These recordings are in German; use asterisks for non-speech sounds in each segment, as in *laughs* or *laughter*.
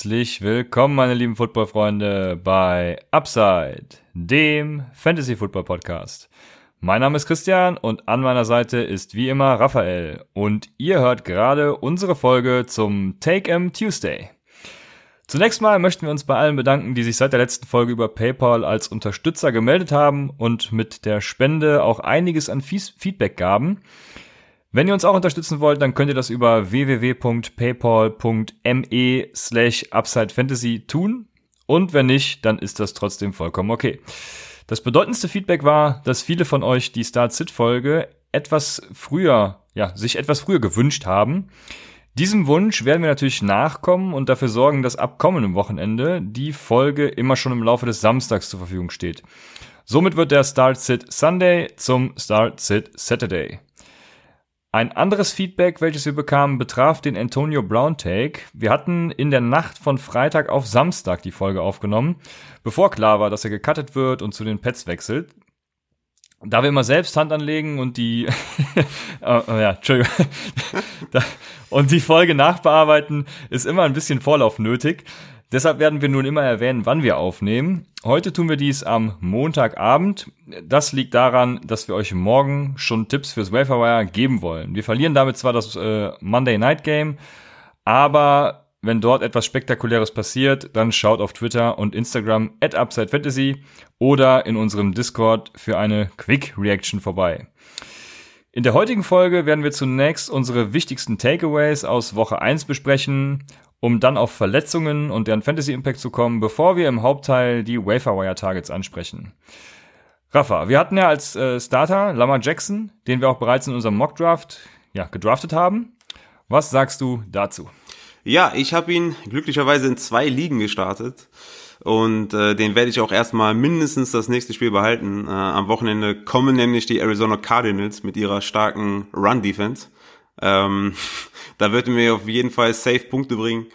Herzlich willkommen, meine lieben Footballfreunde, bei Upside, dem Fantasy Football Podcast. Mein Name ist Christian und an meiner Seite ist wie immer Raphael und ihr hört gerade unsere Folge zum Take M Tuesday. Zunächst mal möchten wir uns bei allen bedanken, die sich seit der letzten Folge über PayPal als Unterstützer gemeldet haben und mit der Spende auch einiges an Feedback gaben. Wenn ihr uns auch unterstützen wollt, dann könnt ihr das über www.paypal.me slash UpsideFantasy tun. Und wenn nicht, dann ist das trotzdem vollkommen okay. Das bedeutendste Feedback war, dass viele von euch die Start-Sit-Folge etwas früher, ja, sich etwas früher gewünscht haben. Diesem Wunsch werden wir natürlich nachkommen und dafür sorgen, dass ab kommendem Wochenende die Folge immer schon im Laufe des Samstags zur Verfügung steht. Somit wird der Start Sit Sunday zum Start Sit Saturday. Ein anderes Feedback, welches wir bekamen, betraf den Antonio Brown Take. Wir hatten in der Nacht von Freitag auf Samstag die Folge aufgenommen, bevor klar war, dass er gecuttet wird und zu den Pets wechselt. Da wir immer selbst Hand anlegen und die, oh, *laughs* ja, Entschuldigung, *laughs* und die Folge nachbearbeiten, ist immer ein bisschen Vorlauf nötig. Deshalb werden wir nun immer erwähnen, wann wir aufnehmen. Heute tun wir dies am Montagabend. Das liegt daran, dass wir euch morgen schon Tipps fürs Waferwire geben wollen. Wir verlieren damit zwar das äh, Monday Night Game, aber wenn dort etwas Spektakuläres passiert, dann schaut auf Twitter und Instagram at UpsideFantasy oder in unserem Discord für eine Quick Reaction vorbei. In der heutigen Folge werden wir zunächst unsere wichtigsten Takeaways aus Woche 1 besprechen um dann auf Verletzungen und deren Fantasy Impact zu kommen, bevor wir im Hauptteil die Waferwire Targets ansprechen. Rafa, wir hatten ja als äh, Starter Lama Jackson, den wir auch bereits in unserem Mock Draft ja, gedraftet haben. Was sagst du dazu? Ja, ich habe ihn glücklicherweise in zwei Ligen gestartet und äh, den werde ich auch erstmal mindestens das nächste Spiel behalten. Äh, am Wochenende kommen nämlich die Arizona Cardinals mit ihrer starken Run Defense. Ähm, *laughs* da wird mir auf jeden Fall safe Punkte bringen.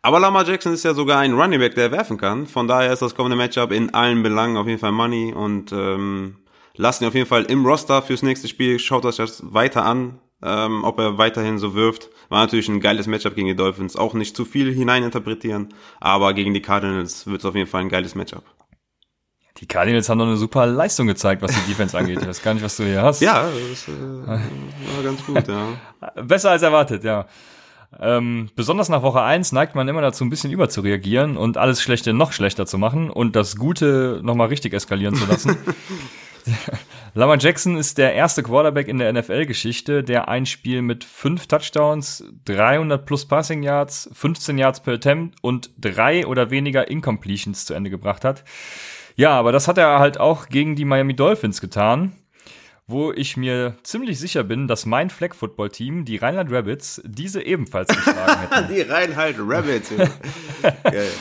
Aber Lamar Jackson ist ja sogar ein Running Back, der werfen kann. Von daher ist das kommende Matchup in allen Belangen auf jeden Fall Money und ähm, lasst ihn auf jeden Fall im Roster fürs nächste Spiel. Schaut euch das weiter an, ähm, ob er weiterhin so wirft. War natürlich ein geiles Matchup gegen die Dolphins. Auch nicht zu viel hineininterpretieren, aber gegen die Cardinals wird es auf jeden Fall ein geiles Matchup. Die Cardinals haben doch eine super Leistung gezeigt, was die Defense angeht. Ich weiß gar nicht, was du hier hast. Ja, das äh, war ganz gut, ja. *laughs* Besser als erwartet, ja. Ähm, besonders nach Woche 1 neigt man immer dazu, ein bisschen überzureagieren und alles Schlechte noch schlechter zu machen und das Gute nochmal richtig eskalieren zu lassen. *laughs* Lamar Jackson ist der erste Quarterback in der NFL-Geschichte, der ein Spiel mit fünf Touchdowns, 300 plus Passing Yards, 15 Yards per Attempt und drei oder weniger Incompletions zu Ende gebracht hat. Ja, aber das hat er halt auch gegen die Miami Dolphins getan, wo ich mir ziemlich sicher bin, dass mein Flag Football Team, die Rheinland Rabbits, diese ebenfalls geschlagen hätten. *laughs* die Rheinland Rabbits. *laughs*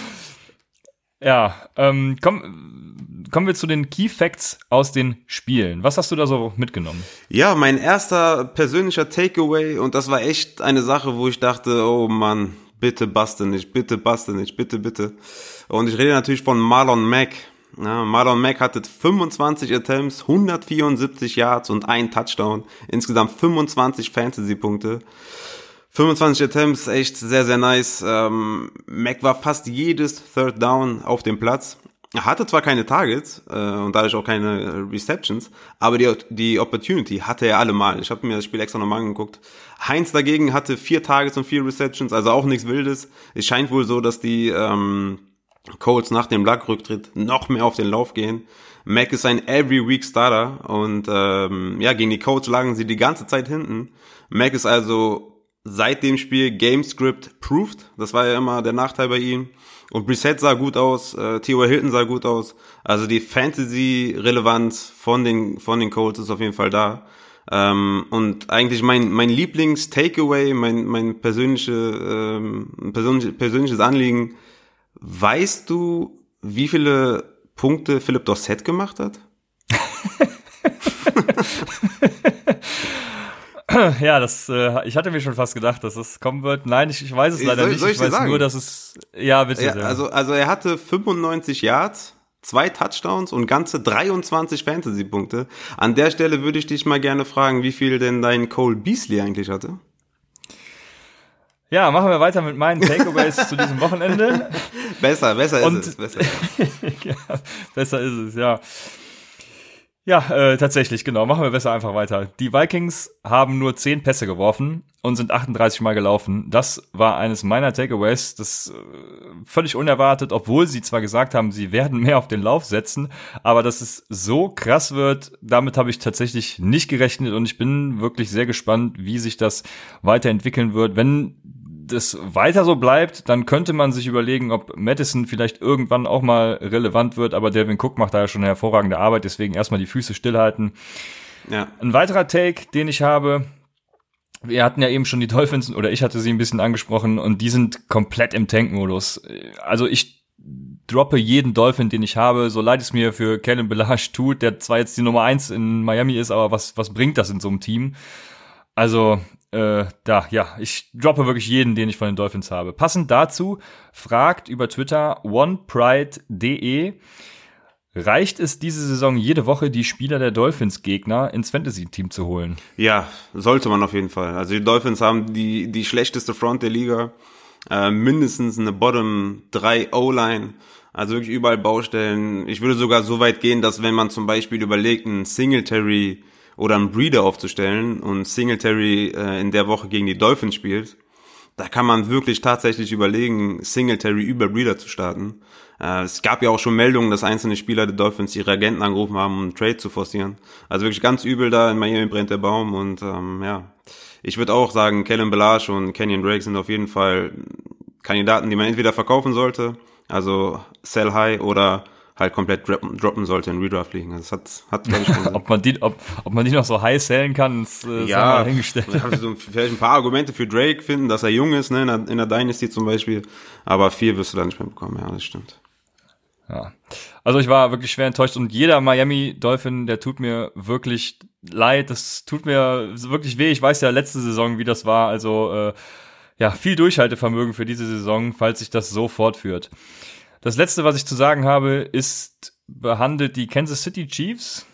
ja, ähm, komm, kommen wir zu den Key Facts aus den Spielen. Was hast du da so mitgenommen? Ja, mein erster persönlicher Takeaway und das war echt eine Sache, wo ich dachte, oh Mann, bitte baste nicht, bitte baste nicht, bitte, bitte. Und ich rede natürlich von Marlon Mack. Ja, Marlon Mack hatte 25 Attempts, 174 Yards und ein Touchdown. Insgesamt 25 Fantasy-Punkte. 25 Attempts, echt sehr, sehr nice. Ähm, Mack war fast jedes Third Down auf dem Platz. Er hatte zwar keine Targets äh, und dadurch auch keine Receptions, aber die, die Opportunity hatte er allemal. Ich habe mir das Spiel extra nochmal angeguckt. Heinz dagegen hatte vier Targets und vier Receptions, also auch nichts Wildes. Es scheint wohl so, dass die ähm, Colts nach dem Luck-Rücktritt noch mehr auf den Lauf gehen. Mac ist ein Every Week Starter und ähm, ja, gegen die Colts lagen sie die ganze Zeit hinten. Mac ist also seit dem Spiel Game Script proved. Das war ja immer der Nachteil bei ihm. Und Brissett sah gut aus, äh, T.O. Hilton sah gut aus. Also die Fantasy-Relevanz von den, von den Colts ist auf jeden Fall da. Ähm, und eigentlich mein, mein Lieblings-Takeaway, mein, mein persönliche, ähm, persönlich, persönliches Anliegen Weißt du, wie viele Punkte Philipp Dorset gemacht hat? *laughs* *laughs* *clears throat* ja, das, äh, ich hatte mir schon fast gedacht, dass es kommen wird. Nein, ich, ich weiß es leider soll, nicht. Soll ich, ich weiß sagen? nur, dass es, ja, bitte. Ja, also, also er hatte 95 Yards, zwei Touchdowns und ganze 23 Fantasy-Punkte. An der Stelle würde ich dich mal gerne fragen, wie viel denn dein Cole Beasley eigentlich hatte? Ja, machen wir weiter mit meinen Takeaways *laughs* zu diesem Wochenende. Besser, besser Und, ist es. Besser. *laughs* ja, besser ist es, ja. Ja, äh, tatsächlich, genau. Machen wir besser einfach weiter. Die Vikings haben nur 10 Pässe geworfen und sind 38 Mal gelaufen. Das war eines meiner Takeaways. Das äh, völlig unerwartet, obwohl sie zwar gesagt haben, sie werden mehr auf den Lauf setzen, aber dass es so krass wird, damit habe ich tatsächlich nicht gerechnet und ich bin wirklich sehr gespannt, wie sich das weiterentwickeln wird. Wenn das weiter so bleibt, dann könnte man sich überlegen, ob Madison vielleicht irgendwann auch mal relevant wird, aber Devin Cook macht da ja schon eine hervorragende Arbeit, deswegen erstmal die Füße stillhalten. Ja. Ein weiterer Take, den ich habe, wir hatten ja eben schon die Dolphins oder ich hatte sie ein bisschen angesprochen und die sind komplett im Tankmodus. Also ich droppe jeden Dolphin, den ich habe, so leid es mir für Kellen Belage tut, der zwar jetzt die Nummer eins in Miami ist, aber was, was bringt das in so einem Team? Also äh, da, ja, ich droppe wirklich jeden, den ich von den Dolphins habe. Passend dazu fragt über Twitter onepride.de, reicht es diese Saison jede Woche, die Spieler der Dolphins-Gegner ins Fantasy-Team zu holen? Ja, sollte man auf jeden Fall. Also die Dolphins haben die, die schlechteste Front der Liga, äh, mindestens eine Bottom 3 O-Line. Also wirklich überall Baustellen. Ich würde sogar so weit gehen, dass wenn man zum Beispiel überlegt, einen Singletary oder einen Breeder aufzustellen und Singletary äh, in der Woche gegen die Dolphins spielt, da kann man wirklich tatsächlich überlegen, Singletary über Breeder zu starten. Äh, es gab ja auch schon Meldungen, dass einzelne Spieler der Dolphins ihre Agenten angerufen haben, um einen Trade zu forcieren. Also wirklich ganz übel da in Miami brennt der Baum und ähm, ja, ich würde auch sagen, Kellen Belage und Kenyon Drake sind auf jeden Fall Kandidaten, die man entweder verkaufen sollte, also sell high oder halt komplett droppen, droppen sollte in Redraft liegen. Das hat, hat glaube ich, *laughs* ob man die, ob, ob man die noch so high sellen kann, ist, äh, ja, hingestellt. So vielleicht ein paar Argumente für Drake finden, dass er jung ist, ne, in der, in der Dynasty zum Beispiel. Aber viel wirst du da nicht mehr bekommen, ja, das stimmt. Ja. Also ich war wirklich schwer enttäuscht und jeder Miami Dolphin, der tut mir wirklich leid. Das tut mir wirklich weh. Ich weiß ja letzte Saison, wie das war. Also äh, ja, viel Durchhaltevermögen für diese Saison, falls sich das so fortführt. Das letzte, was ich zu sagen habe, ist behandelt die Kansas City Chiefs.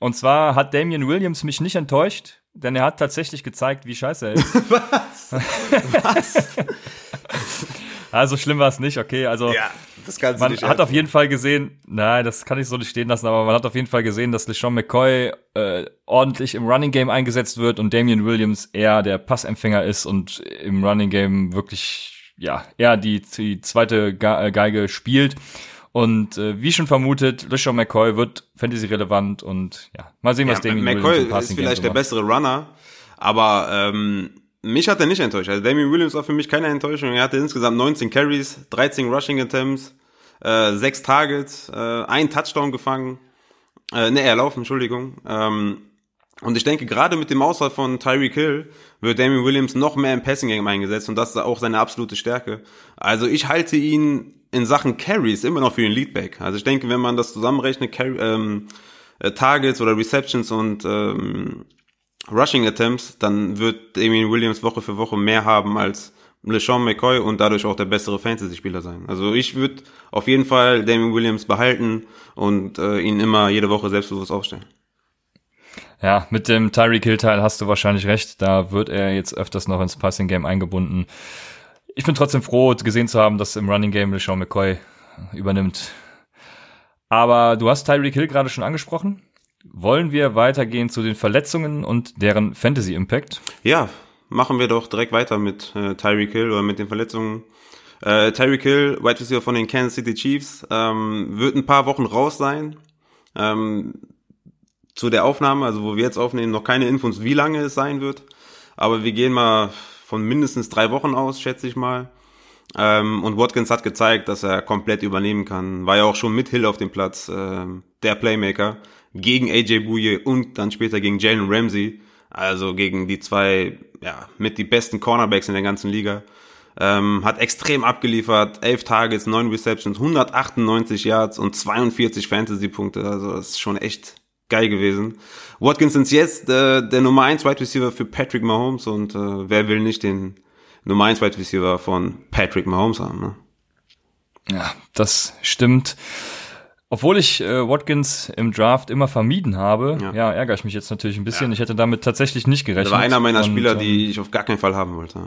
Und zwar hat Damian Williams mich nicht enttäuscht, denn er hat tatsächlich gezeigt, wie scheiße er ist. *laughs* Was? Was? *laughs* also schlimm war es nicht, okay. Also ja, das kannst man hat auf jeden Fall gesehen, nein, das kann ich so nicht stehen lassen, aber man hat auf jeden Fall gesehen, dass LeSean McCoy äh, ordentlich im Running Game eingesetzt wird und Damian Williams eher der Passempfänger ist und im Running Game wirklich ja, er die, die zweite äh, Geige spielt. Und äh, wie schon vermutet, LeSean McCoy wird Fantasy-relevant und ja, mal sehen, was ja, Damien McCoy Williams ist vielleicht der bessere Runner, aber ähm, mich hat er nicht enttäuscht. Also Damien Williams war für mich keine Enttäuschung. Er hatte insgesamt 19 Carries, 13 Rushing Attempts, äh, 6 Targets, äh, ein Touchdown gefangen. Äh, ne, erlaufen, Entschuldigung. Ähm, und ich denke, gerade mit dem Ausfall von Tyreek Hill wird Damien Williams noch mehr im Passing Game eingesetzt und das ist auch seine absolute Stärke. Also ich halte ihn in Sachen Carries immer noch für den Leadback. Also ich denke, wenn man das zusammenrechnet, Carry, ähm, äh, Targets oder Receptions und ähm, Rushing Attempts, dann wird Damien Williams Woche für Woche mehr haben als LeSean McCoy und dadurch auch der bessere Fantasy-Spieler sein. Also ich würde auf jeden Fall Damien Williams behalten und äh, ihn immer jede Woche selbstbewusst aufstellen. Ja, mit dem Tyreek Hill Teil hast du wahrscheinlich recht. Da wird er jetzt öfters noch ins Passing Game eingebunden. Ich bin trotzdem froh, gesehen zu haben, dass im Running Game LeSean McCoy übernimmt. Aber du hast Tyreek Hill gerade schon angesprochen. Wollen wir weitergehen zu den Verletzungen und deren Fantasy Impact? Ja, machen wir doch direkt weiter mit äh, Tyreek Hill oder mit den Verletzungen. Äh, Tyreek Hill, Wide Receiver von den Kansas City Chiefs, ähm, wird ein paar Wochen raus sein. Ähm, zu der Aufnahme, also wo wir jetzt aufnehmen, noch keine Infos, wie lange es sein wird. Aber wir gehen mal von mindestens drei Wochen aus, schätze ich mal. Ähm, und Watkins hat gezeigt, dass er komplett übernehmen kann. War ja auch schon mit Hill auf dem Platz, ähm, der Playmaker, gegen AJ Bouye und dann später gegen Jalen Ramsey. Also gegen die zwei, ja, mit die besten Cornerbacks in der ganzen Liga. Ähm, hat extrem abgeliefert, 11 Targets, 9 Receptions, 198 Yards und 42 Fantasy-Punkte. Also das ist schon echt geil gewesen. Watkins ist jetzt äh, der Nummer 1 Wide Receiver für Patrick Mahomes und äh, wer will nicht den Nummer 1 Wide Receiver von Patrick Mahomes haben, ne? Ja, das stimmt. Obwohl ich äh, Watkins im Draft immer vermieden habe, ja. ja, ärgere ich mich jetzt natürlich ein bisschen. Ja. Ich hätte damit tatsächlich nicht gerechnet. Das war einer meiner und, Spieler, die ähm, ich auf gar keinen Fall haben wollte.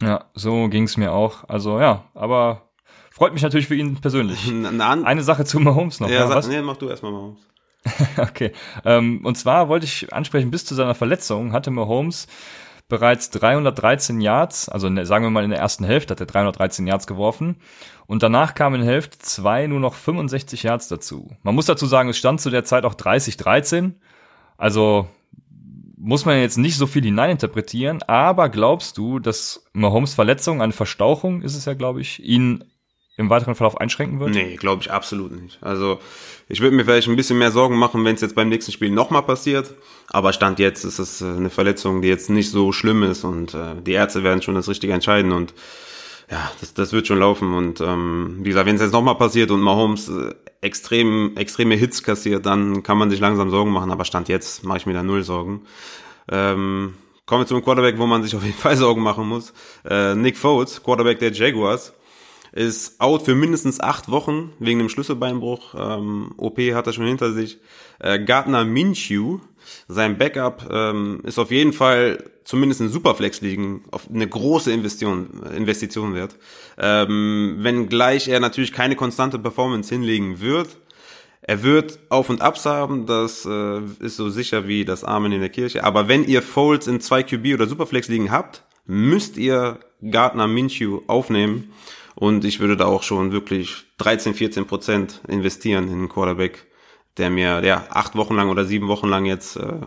Ja, so ging's mir auch. Also ja, aber freut mich natürlich für ihn persönlich. *laughs* Eine Sache zu Mahomes noch. Ja, ja was? nee, mach du erstmal Mahomes. *laughs* okay. Ähm, und zwar wollte ich ansprechen, bis zu seiner Verletzung hatte Mahomes bereits 313 Yards, also ne, sagen wir mal in der ersten Hälfte hat er 313 Yards geworfen und danach kamen in Hälfte 2 nur noch 65 Yards dazu. Man muss dazu sagen, es stand zu der Zeit auch 30-13, also muss man jetzt nicht so viel hineininterpretieren, aber glaubst du, dass Mahomes Verletzung, eine Verstauchung ist es ja, glaube ich, ihn im weiteren Verlauf einschränken wird? Nee, glaube ich absolut nicht. Also ich würde mir vielleicht ein bisschen mehr Sorgen machen, wenn es jetzt beim nächsten Spiel nochmal passiert. Aber Stand jetzt ist es äh, eine Verletzung, die jetzt nicht so schlimm ist und äh, die Ärzte werden schon das Richtige entscheiden und ja, das, das wird schon laufen. Und ähm, wie gesagt, wenn es jetzt nochmal passiert und Mahomes äh, extrem, extreme Hits kassiert, dann kann man sich langsam Sorgen machen. Aber Stand jetzt mache ich mir da null Sorgen. Ähm, kommen wir zum Quarterback, wo man sich auf jeden Fall *laughs* Sorgen machen muss. Äh, Nick Foles, Quarterback der Jaguars ist out für mindestens acht Wochen wegen dem Schlüsselbeinbruch. Ähm, OP hat er schon hinter sich. Äh, Gardner Minshew, sein Backup, ähm, ist auf jeden Fall zumindest in Superflex liegen auf eine große Investition, Investition wert. Ähm, wenn gleich er natürlich keine konstante Performance hinlegen wird, er wird Auf und Abs haben, das äh, ist so sicher wie das Amen in der Kirche. Aber wenn ihr Folds in zwei QB oder Superflex liegen habt, müsst ihr Gardner Minshew aufnehmen. Und ich würde da auch schon wirklich 13, 14 Prozent investieren in einen Quarterback, der mir ja acht Wochen lang oder sieben Wochen lang jetzt äh,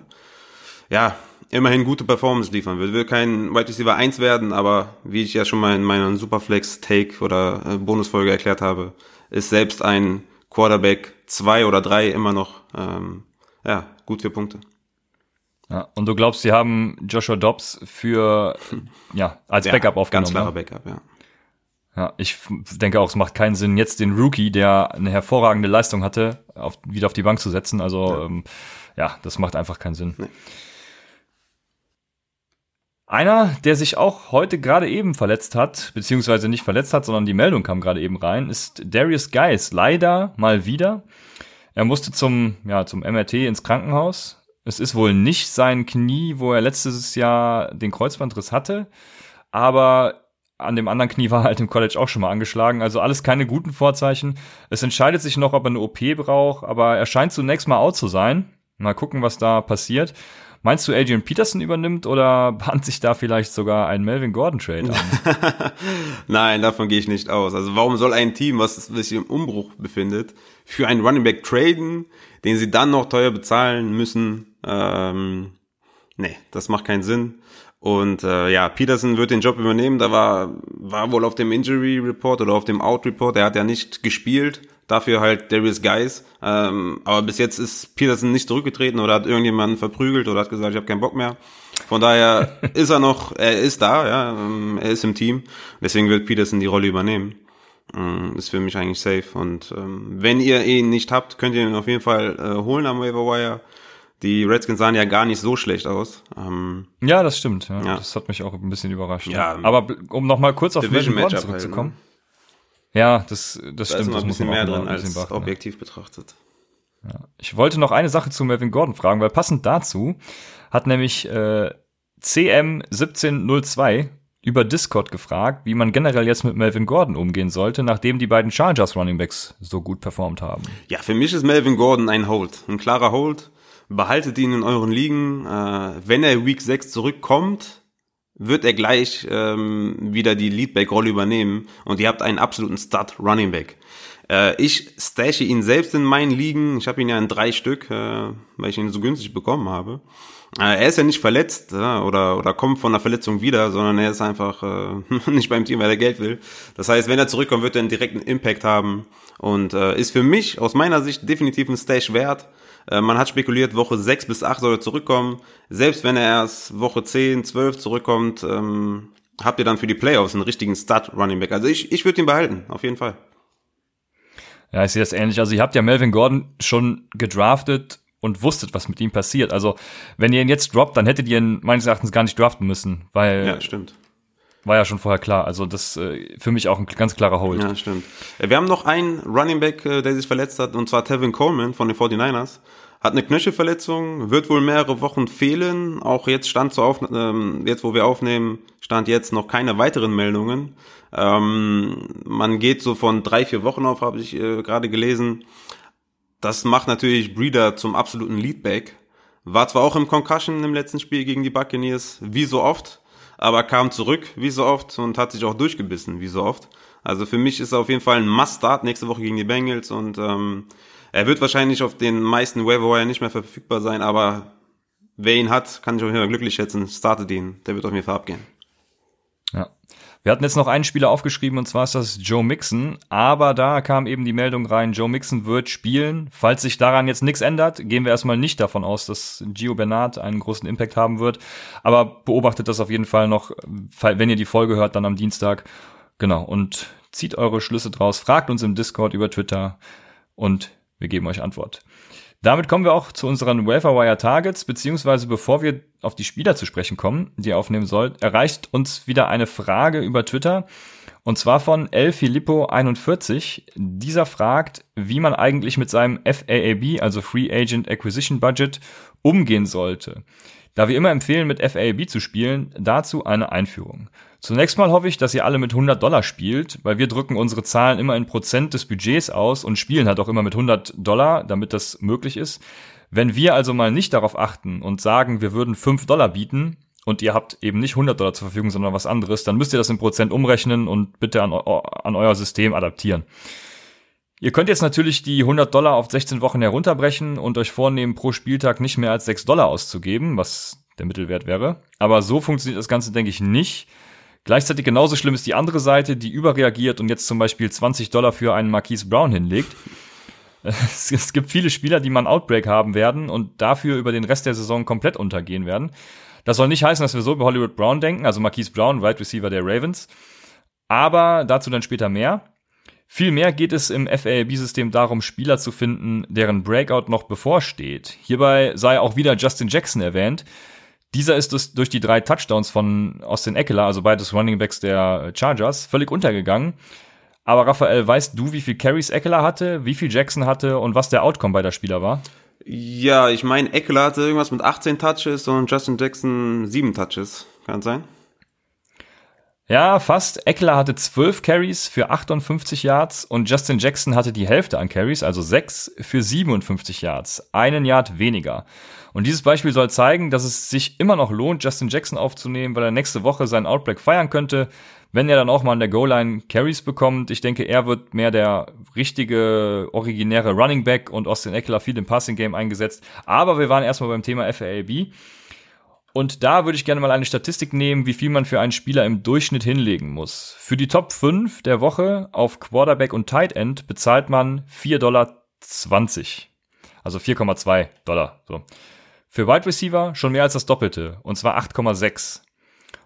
ja immerhin gute Performance liefern wird. Will kein Wide Receiver 1 werden, aber wie ich ja schon mal in meiner Superflex Take oder äh, Bonusfolge erklärt habe, ist selbst ein Quarterback 2 oder 3 immer noch ähm, ja gut für Punkte. Ja, und du glaubst, sie haben Joshua Dobbs für *laughs* ja als Backup ja, aufgenommen? Ganz klarer Backup, ja. Ja, ich denke auch, es macht keinen Sinn, jetzt den Rookie, der eine hervorragende Leistung hatte, auf, wieder auf die Bank zu setzen. Also ja, ähm, ja das macht einfach keinen Sinn. Nee. Einer, der sich auch heute gerade eben verletzt hat, beziehungsweise nicht verletzt hat, sondern die Meldung kam gerade eben rein, ist Darius Geis. Leider mal wieder. Er musste zum, ja, zum MRT ins Krankenhaus. Es ist wohl nicht sein Knie, wo er letztes Jahr den Kreuzbandriss hatte, aber an dem anderen Knie war halt im College auch schon mal angeschlagen. Also alles keine guten Vorzeichen. Es entscheidet sich noch, ob er eine OP braucht, aber er scheint zunächst mal out zu sein. Mal gucken, was da passiert. Meinst du, Adrian Peterson übernimmt oder *laughs* bahnt sich da vielleicht sogar ein Melvin Gordon Trade an? *laughs* Nein, davon gehe ich nicht aus. Also warum soll ein Team, was sich im Umbruch befindet, für einen Running Back traden, den sie dann noch teuer bezahlen müssen? Ähm, nee, das macht keinen Sinn. Und äh, ja, Peterson wird den Job übernehmen. Da war, war wohl auf dem Injury Report oder auf dem Out Report. Er hat ja nicht gespielt. Dafür halt Darius Guys. Ähm, aber bis jetzt ist Peterson nicht zurückgetreten oder hat irgendjemanden verprügelt oder hat gesagt, ich habe keinen Bock mehr. Von daher *laughs* ist er noch, er ist da, ja, ähm, er ist im Team. Deswegen wird Peterson die Rolle übernehmen. Ähm, ist für mich eigentlich safe. Und ähm, wenn ihr ihn nicht habt, könnt ihr ihn auf jeden Fall äh, holen am Waiver Wire. Die Redskins sahen ja gar nicht so schlecht aus. Ähm, ja, das stimmt. Ja. ja. Das hat mich auch ein bisschen überrascht. Ja, Aber um noch mal kurz auf Division Melvin Gordon zurückzukommen. Halt, ne? Ja, das, das da stimmt. Ist das ein bisschen mehr drin als beachten, objektiv ja. betrachtet. Ja. Ich wollte noch eine Sache zu Melvin Gordon fragen, weil passend dazu hat nämlich äh, CM1702 über Discord gefragt, wie man generell jetzt mit Melvin Gordon umgehen sollte, nachdem die beiden Chargers Running Backs so gut performt haben. Ja, für mich ist Melvin Gordon ein Hold, ein klarer Hold behaltet ihn in euren Ligen. Äh, wenn er Week 6 zurückkommt, wird er gleich ähm, wieder die Leadback-Rolle übernehmen und ihr habt einen absoluten Stud-Running Back. Äh, ich stashe ihn selbst in meinen Ligen. Ich habe ihn ja in drei Stück, äh, weil ich ihn so günstig bekommen habe. Äh, er ist ja nicht verletzt ja, oder, oder kommt von einer Verletzung wieder, sondern er ist einfach äh, *laughs* nicht beim Team, weil er Geld will. Das heißt, wenn er zurückkommt, wird er einen direkten Impact haben und äh, ist für mich aus meiner Sicht definitiv ein Stash wert. Äh, man hat spekuliert, Woche 6 bis 8 soll er zurückkommen. Selbst wenn er erst Woche 10, 12 zurückkommt, ähm, habt ihr dann für die Playoffs einen richtigen Start Running Back. Also ich, ich würde ihn behalten, auf jeden Fall. Ja, ich sehe das ähnlich. Also ihr habt ja Melvin Gordon schon gedraftet und wusstet, was mit ihm passiert. Also wenn ihr ihn jetzt droppt, dann hättet ihr ihn meines Erachtens gar nicht draften müssen, weil ja, stimmt. War ja schon vorher klar. Also das äh, für mich auch ein ganz klarer Hold. Ja, stimmt. Äh, wir haben noch einen Running Back, äh, der sich verletzt hat, und zwar Tevin Coleman von den 49ers. hat eine Knöchelverletzung, wird wohl mehrere Wochen fehlen. Auch jetzt stand zu auf, ähm, jetzt wo wir aufnehmen, stand jetzt noch keine weiteren Meldungen. Ähm, man geht so von drei, vier Wochen auf, habe ich äh, gerade gelesen. Das macht natürlich Breeder zum absoluten Leadback. War zwar auch im Concussion im letzten Spiel gegen die Buccaneers, wie so oft, aber kam zurück, wie so oft, und hat sich auch durchgebissen, wie so oft. Also für mich ist er auf jeden Fall ein Must-Start nächste Woche gegen die Bengals und ähm, er wird wahrscheinlich auf den meisten Waiver nicht mehr verfügbar sein, aber wer ihn hat, kann ich auf jeden Fall glücklich schätzen. Startet ihn, der wird auf jeden Fall abgehen. Wir hatten jetzt noch einen Spieler aufgeschrieben und zwar ist das Joe Mixon, aber da kam eben die Meldung rein, Joe Mixon wird spielen. Falls sich daran jetzt nichts ändert, gehen wir erstmal nicht davon aus, dass Gio Bernard einen großen Impact haben wird, aber beobachtet das auf jeden Fall noch, wenn ihr die Folge hört, dann am Dienstag. Genau, und zieht eure Schlüsse draus, fragt uns im Discord über Twitter und wir geben euch Antwort. Damit kommen wir auch zu unseren Welfare Targets, beziehungsweise bevor wir auf die Spieler zu sprechen kommen, die ihr aufnehmen sollt, erreicht uns wieder eine Frage über Twitter. Und zwar von El Filippo 41. Dieser fragt, wie man eigentlich mit seinem FAAB, also Free Agent Acquisition Budget, umgehen sollte. Da wir immer empfehlen, mit FAAB zu spielen, dazu eine Einführung. Zunächst mal hoffe ich, dass ihr alle mit 100 Dollar spielt, weil wir drücken unsere Zahlen immer in Prozent des Budgets aus und spielen halt auch immer mit 100 Dollar, damit das möglich ist. Wenn wir also mal nicht darauf achten und sagen, wir würden 5 Dollar bieten und ihr habt eben nicht 100 Dollar zur Verfügung, sondern was anderes, dann müsst ihr das in Prozent umrechnen und bitte an, an euer System adaptieren. Ihr könnt jetzt natürlich die 100 Dollar auf 16 Wochen herunterbrechen und euch vornehmen, pro Spieltag nicht mehr als 6 Dollar auszugeben, was der Mittelwert wäre. Aber so funktioniert das Ganze, denke ich, nicht. Gleichzeitig genauso schlimm ist die andere Seite, die überreagiert und jetzt zum Beispiel 20 Dollar für einen Marquise Brown hinlegt. *laughs* Es gibt viele Spieler, die mal einen Outbreak haben werden und dafür über den Rest der Saison komplett untergehen werden. Das soll nicht heißen, dass wir so über Hollywood Brown denken, also Marquise Brown, Wide Receiver der Ravens. Aber dazu dann später mehr. Vielmehr geht es im FAB-System darum, Spieler zu finden, deren Breakout noch bevorsteht. Hierbei sei auch wieder Justin Jackson erwähnt. Dieser ist durch die drei Touchdowns von Austin Eckler, also beides Running Backs der Chargers, völlig untergegangen. Aber Raphael, weißt du, wie viel Carries Eckler hatte, wie viel Jackson hatte und was der Outcome bei der Spieler war? Ja, ich meine, Eckler hatte irgendwas mit 18 Touches und Justin Jackson 7 Touches. Kann sein? Ja, fast. Eckler hatte 12 Carries für 58 Yards und Justin Jackson hatte die Hälfte an Carries, also 6 für 57 Yards. Einen Yard weniger. Und dieses Beispiel soll zeigen, dass es sich immer noch lohnt, Justin Jackson aufzunehmen, weil er nächste Woche seinen Outbreak feiern könnte, wenn er dann auch mal an der Goal-Line Carries bekommt. Ich denke, er wird mehr der richtige, originäre Running Back und Austin Eckler viel im Passing Game eingesetzt. Aber wir waren erstmal beim Thema FAAB. Und da würde ich gerne mal eine Statistik nehmen, wie viel man für einen Spieler im Durchschnitt hinlegen muss. Für die Top 5 der Woche auf Quarterback und Tight End bezahlt man 4,20 Dollar. Also 4,2 Dollar. So. Für Wide Receiver schon mehr als das Doppelte, und zwar 8,6.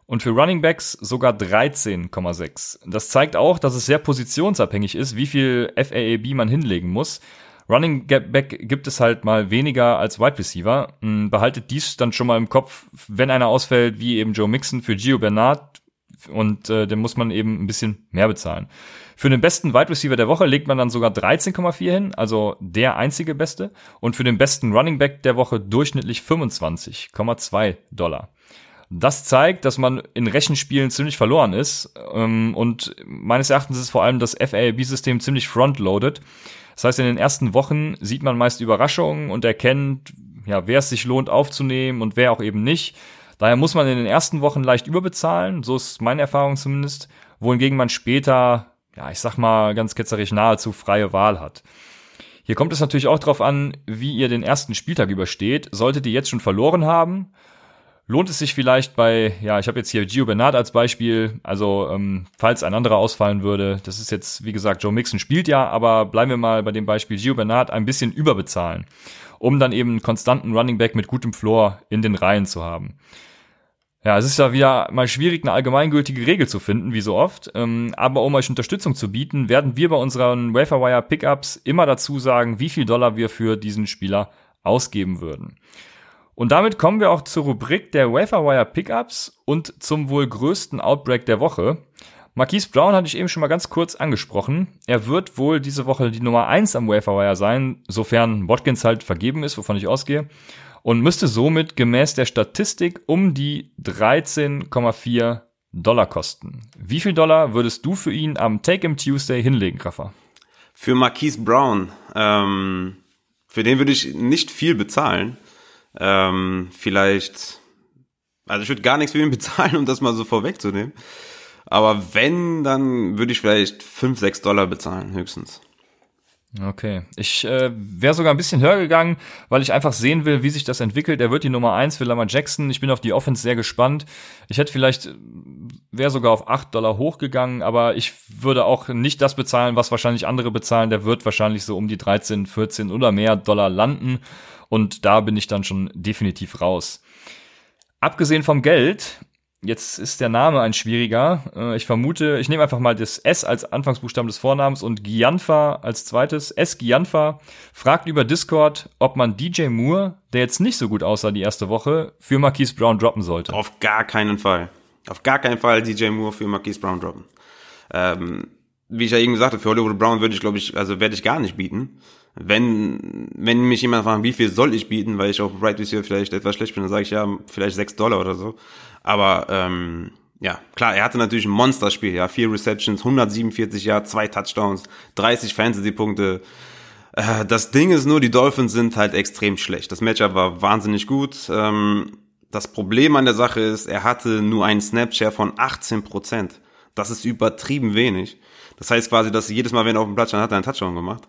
Und für Running Backs sogar 13,6. Das zeigt auch, dass es sehr positionsabhängig ist, wie viel FAAB man hinlegen muss. Running Back gibt es halt mal weniger als Wide Receiver. Hm, behaltet dies dann schon mal im Kopf, wenn einer ausfällt, wie eben Joe Mixon für Gio Bernard. Und äh, den muss man eben ein bisschen mehr bezahlen. Für den besten Wide Receiver der Woche legt man dann sogar 13,4 hin, also der einzige beste. Und für den besten Running Back der Woche durchschnittlich 25,2 Dollar. Das zeigt, dass man in Rechenspielen ziemlich verloren ist. Ähm, und meines Erachtens ist vor allem das FAB-System ziemlich frontloaded. Das heißt, in den ersten Wochen sieht man meist Überraschungen und erkennt, ja, wer es sich lohnt aufzunehmen und wer auch eben nicht. Daher muss man in den ersten Wochen leicht überbezahlen, so ist meine Erfahrung zumindest, wohingegen man später, ja, ich sag mal ganz ketzerisch nahezu freie Wahl hat. Hier kommt es natürlich auch darauf an, wie ihr den ersten Spieltag übersteht. Solltet ihr jetzt schon verloren haben, lohnt es sich vielleicht bei, ja, ich habe jetzt hier Gio Bernard als Beispiel, also ähm, falls ein anderer ausfallen würde, das ist jetzt, wie gesagt, Joe Mixon spielt ja, aber bleiben wir mal bei dem Beispiel Gio Bernard ein bisschen überbezahlen, um dann eben einen konstanten Running Back mit gutem Floor in den Reihen zu haben. Ja, es ist ja wieder mal schwierig, eine allgemeingültige Regel zu finden, wie so oft. Ähm, aber um euch Unterstützung zu bieten, werden wir bei unseren Waferwire Pickups immer dazu sagen, wie viel Dollar wir für diesen Spieler ausgeben würden. Und damit kommen wir auch zur Rubrik der Waferwire Pickups und zum wohl größten Outbreak der Woche. Marquise Brown hatte ich eben schon mal ganz kurz angesprochen. Er wird wohl diese Woche die Nummer eins am Waferwire sein, sofern Watkins halt vergeben ist, wovon ich ausgehe. Und müsste somit gemäß der Statistik um die 13,4 Dollar kosten. Wie viel Dollar würdest du für ihn am Take Him Tuesday hinlegen, Raffa? Für Marquise Brown, ähm, für den würde ich nicht viel bezahlen. Ähm, vielleicht, also ich würde gar nichts für ihn *laughs* bezahlen, um das mal so vorwegzunehmen. Aber wenn, dann würde ich vielleicht 5, 6 Dollar bezahlen, höchstens. Okay. Ich äh, wäre sogar ein bisschen höher gegangen, weil ich einfach sehen will, wie sich das entwickelt. Er wird die Nummer eins für Lamar Jackson. Ich bin auf die Offense sehr gespannt. Ich hätte vielleicht, wäre sogar auf acht Dollar hochgegangen, aber ich würde auch nicht das bezahlen, was wahrscheinlich andere bezahlen. Der wird wahrscheinlich so um die 13, 14 oder mehr Dollar landen. Und da bin ich dann schon definitiv raus. Abgesehen vom Geld Jetzt ist der Name ein schwieriger. Äh, ich vermute, ich nehme einfach mal das S als Anfangsbuchstaben des Vornamens und Gianfa als zweites. S Gianfa fragt über Discord, ob man DJ Moore, der jetzt nicht so gut aussah die erste Woche, für Marquise Brown droppen sollte. Auf gar keinen Fall. Auf gar keinen Fall DJ Moore für Marquise Brown droppen. Ähm, wie ich ja eben gesagt habe, für Hollywood Brown würde ich, glaube ich, also werde ich gar nicht bieten. Wenn, wenn mich jemand fragt, wie viel soll ich bieten, weil ich auf Right Receiver vielleicht etwas schlecht bin, dann sage ich ja, vielleicht sechs Dollar oder so. Aber ähm, ja, klar, er hatte natürlich ein Monsterspiel, ja, vier Receptions, 147 Yards, zwei Touchdowns, 30 Fantasy-Punkte. Äh, das Ding ist nur, die Dolphins sind halt extrem schlecht. Das Matchup war wahnsinnig gut. Ähm, das Problem an der Sache ist, er hatte nur einen Snapshare von 18 Prozent. Das ist übertrieben wenig. Das heißt quasi, dass jedes Mal, wenn er auf dem Platz stand, hat er einen Touchdown gemacht.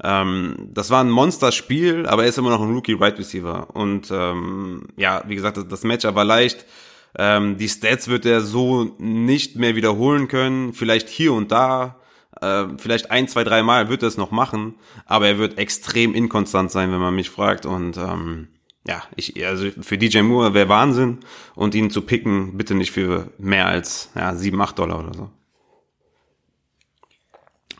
Ähm, das war ein Monsterspiel, aber er ist immer noch ein Rookie Right Receiver. Und ähm, ja, wie gesagt, das, das Matchup war leicht. Ähm, die Stats wird er so nicht mehr wiederholen können. Vielleicht hier und da, äh, vielleicht ein, zwei, drei Mal wird er es noch machen, aber er wird extrem inkonstant sein, wenn man mich fragt. Und ähm, ja, ich, also für DJ Moore wäre Wahnsinn und ihn zu picken, bitte nicht für mehr als ja, sieben, acht Dollar oder so.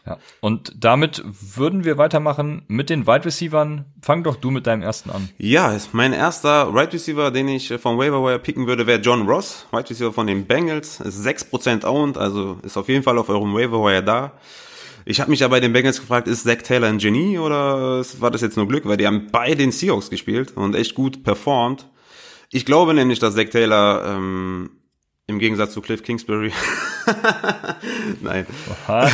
Ja. Und damit würden wir weitermachen mit den Wide Receivern. Fang doch du mit deinem ersten an. Ja, mein erster Wide Receiver, den ich vom Waiver Wire picken würde, wäre John Ross, Wide Receiver von den Bengals. Ist 6% owned, also ist auf jeden Fall auf eurem Waiver Wire da. Ich habe mich ja bei den Bengals gefragt, ist Zach Taylor ein Genie oder war das jetzt nur Glück? Weil die haben bei den Seahawks gespielt und echt gut performt. Ich glaube nämlich, dass Zach Taylor ähm, im Gegensatz zu Cliff Kingsbury. *laughs* Nein. *laughs*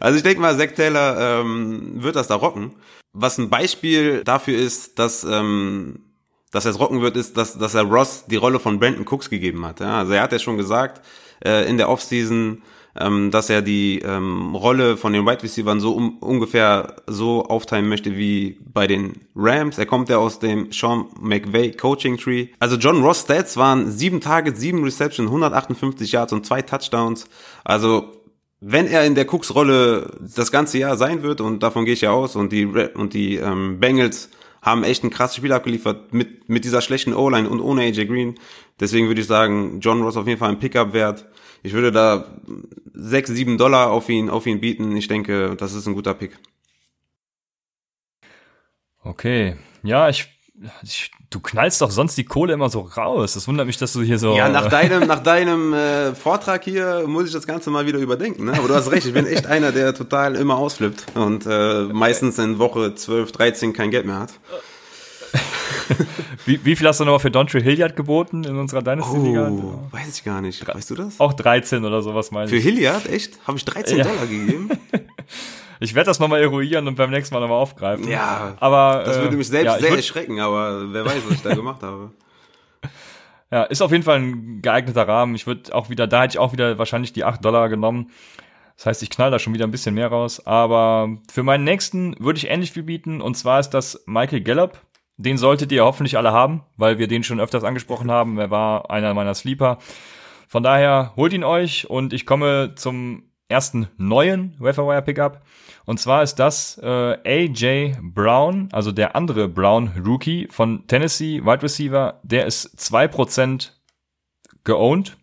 Also ich denke mal, Zack Taylor ähm, wird das da rocken. Was ein Beispiel dafür ist, dass, ähm, dass er es rocken wird, ist, dass, dass er Ross die Rolle von Brandon Cooks gegeben hat. Ja? Also er hat ja schon gesagt, äh, in der Offseason, ähm, dass er die ähm, Rolle von den Wide Receivers so um, ungefähr so aufteilen möchte wie bei den Rams. Er kommt ja aus dem Sean McVay Coaching Tree. Also John Ross Stats waren sieben Targets, sieben Reception, 158 Yards und zwei Touchdowns. Also wenn er in der Cooks Rolle das ganze Jahr sein wird und davon gehe ich ja aus und die und die ähm, Bengals haben echt ein krasses Spiel abgeliefert mit mit dieser schlechten O-Line und ohne AJ Green. Deswegen würde ich sagen, John Ross auf jeden Fall ein Pickup wert. Ich würde da sechs, sieben Dollar auf ihn, auf ihn bieten. Ich denke, das ist ein guter Pick. Okay. Ja, ich, ich du knallst doch sonst die Kohle immer so raus. Das wundert mich, dass du hier so. Ja, nach deinem, nach deinem äh, Vortrag hier muss ich das Ganze mal wieder überdenken. Ne? Aber du hast recht, ich bin echt einer, der total immer ausflippt und äh, meistens in Woche 12, 13 kein Geld mehr hat. *laughs* wie, wie viel hast du nochmal für Dontre Hilliard geboten in unserer Dynasty-Liga? Oh, weiß ich gar nicht. Weißt du das? Auch 13 oder sowas meine ich. Für Hilliard? Echt? Habe ich 13 ja. Dollar gegeben? *laughs* ich werde das nochmal eruieren und beim nächsten Mal nochmal aufgreifen. Ja, aber das würde mich selbst ja, sehr erschrecken, aber wer weiß, was ich da gemacht habe. *laughs* Ja, ist auf jeden Fall ein geeigneter Rahmen. Ich würde auch wieder, da hätte ich auch wieder wahrscheinlich die 8 Dollar genommen. Das heißt, ich knall da schon wieder ein bisschen mehr raus. Aber für meinen nächsten würde ich ähnlich viel bieten. Und zwar ist das Michael Gallup. Den solltet ihr hoffentlich alle haben, weil wir den schon öfters angesprochen haben. Er war einer meiner Sleeper. Von daher holt ihn euch und ich komme zum ersten neuen Waferwire Pickup. Und zwar ist das äh, AJ Brown, also der andere Brown Rookie von Tennessee, Wide Receiver. Der ist zwei Prozent geowned.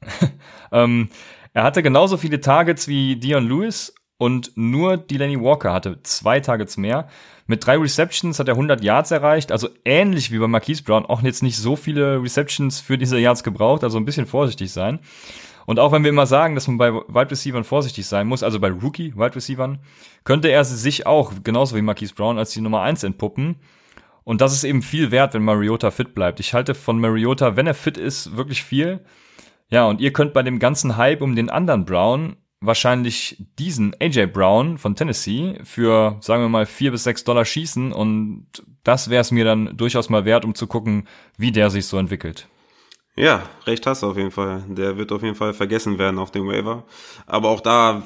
*laughs* ähm, er hatte genauso viele Targets wie Dion Lewis und nur Delaney Walker hatte zwei Targets mehr. Mit drei Receptions hat er 100 Yards erreicht, also ähnlich wie bei Marquise Brown, auch jetzt nicht so viele Receptions für diese Yards gebraucht, also ein bisschen vorsichtig sein. Und auch wenn wir immer sagen, dass man bei Wide Receivers vorsichtig sein muss, also bei Rookie Wide Receivers, könnte er sich auch, genauso wie Marquise Brown, als die Nummer eins entpuppen. Und das ist eben viel wert, wenn Mariota fit bleibt. Ich halte von Mariota, wenn er fit ist, wirklich viel. Ja, und ihr könnt bei dem ganzen Hype um den anderen Brown wahrscheinlich diesen AJ Brown von Tennessee für, sagen wir mal, vier bis sechs Dollar schießen und das wäre es mir dann durchaus mal wert, um zu gucken, wie der sich so entwickelt. Ja, recht hast du auf jeden Fall. Der wird auf jeden Fall vergessen werden auf dem Waiver. Aber auch da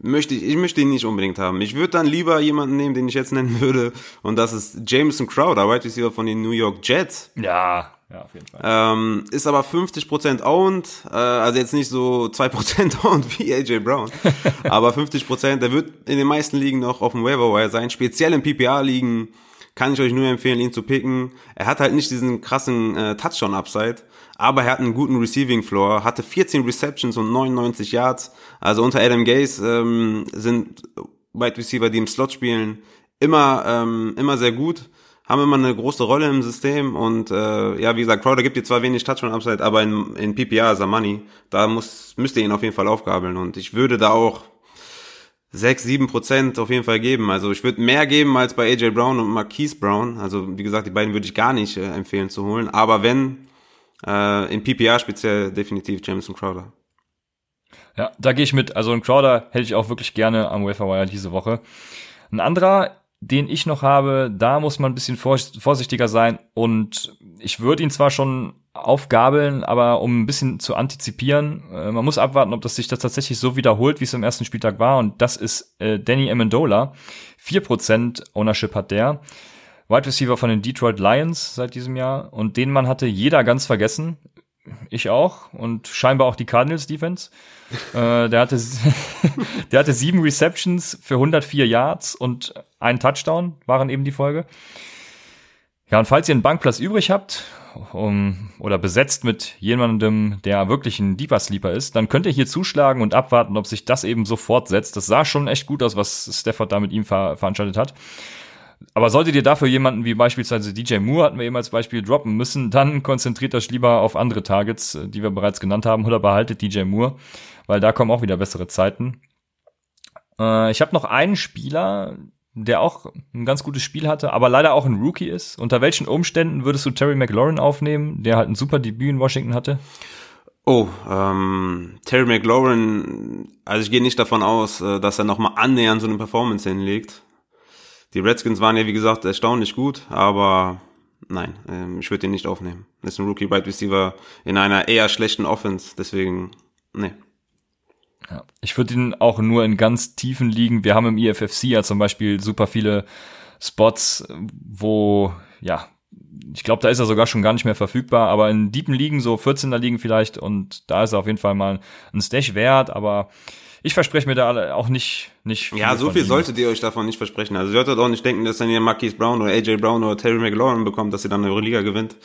möchte ich, ich möchte ihn nicht unbedingt haben. Ich würde dann lieber jemanden nehmen, den ich jetzt nennen würde, und das ist Jameson Crowder, Right Receiver von den New York Jets. Ja, ja, auf jeden Fall. Ähm, ist aber 50% owned, äh, also jetzt nicht so 2% *laughs* owned wie AJ Brown, aber 50%, der wird in den meisten Ligen noch auf dem Waiver Wire sein, speziell in PPA-Ligen kann ich euch nur empfehlen, ihn zu picken. Er hat halt nicht diesen krassen äh, Touchdown-Upside, aber er hat einen guten Receiving Floor, hatte 14 Receptions und 99 Yards. Also unter Adam Gaze ähm, sind Wide Receiver, die im Slot spielen, immer ähm, immer sehr gut, haben immer eine große Rolle im System und äh, ja, wie gesagt, Crowder gibt dir zwar wenig Touchdown Upside, aber in, in PPR ist er Money. Da muss müsst ihr ihn auf jeden Fall aufgabeln und ich würde da auch 6, 7 Prozent auf jeden Fall geben. Also ich würde mehr geben als bei AJ Brown und Marquise Brown. Also wie gesagt, die beiden würde ich gar nicht äh, empfehlen zu holen. Aber wenn, äh, in PPR speziell definitiv Jameson Crowder. Ja, da gehe ich mit. Also ein Crowder hätte ich auch wirklich gerne am Waferwire diese Woche. Ein anderer, den ich noch habe, da muss man ein bisschen vorsichtiger sein und ich würde ihn zwar schon aufgabeln, aber um ein bisschen zu antizipieren, äh, man muss abwarten, ob das sich das tatsächlich so wiederholt, wie es am ersten Spieltag war und das ist äh, Danny Amendola. 4% Ownership hat der. Wide Receiver von den Detroit Lions seit diesem Jahr und den Mann hatte jeder ganz vergessen. Ich auch und scheinbar auch die Cardinals Defense. äh, der hatte *laughs* der hatte sieben Receptions für 104 Yards und ein Touchdown waren eben die Folge. Ja, und falls ihr einen Bankplatz übrig habt um, oder besetzt mit jemandem, der wirklich ein Deeper Sleeper ist, dann könnt ihr hier zuschlagen und abwarten, ob sich das eben so fortsetzt. Das sah schon echt gut aus, was Stafford da mit ihm ver veranstaltet hat. Aber solltet ihr dafür jemanden wie beispielsweise DJ Moore hatten wir eben als Beispiel droppen müssen, dann konzentriert euch lieber auf andere Targets, äh, die wir bereits genannt haben, oder behaltet DJ Moore, weil da kommen auch wieder bessere Zeiten. Äh, ich habe noch einen Spieler, der auch ein ganz gutes Spiel hatte, aber leider auch ein Rookie ist. Unter welchen Umständen würdest du Terry McLaurin aufnehmen, der halt ein super Debüt in Washington hatte? Oh, ähm, Terry McLaurin, also ich gehe nicht davon aus, äh, dass er nochmal annähernd so eine Performance hinlegt. Die Redskins waren ja, wie gesagt, erstaunlich gut, aber nein, ähm, ich würde ihn nicht aufnehmen. Das ist ein Rookie Wide Receiver in einer eher schlechten Offense, deswegen, nee. Ja, ich würde ihn auch nur in ganz tiefen Ligen. Wir haben im IFFC ja zum Beispiel super viele Spots, wo, ja, ich glaube, da ist er sogar schon gar nicht mehr verfügbar, aber in tiefen Ligen, so 14er Ligen vielleicht, und da ist er auf jeden Fall mal ein Stash wert, aber ich verspreche mir da auch nicht, nicht viel. Ja, so viel solltet ihr euch davon nicht versprechen. Also ihr solltet auch nicht denken, dass dann ihr Marquise Brown oder AJ Brown oder Terry McLaurin bekommt, dass ihr dann eure Liga gewinnt.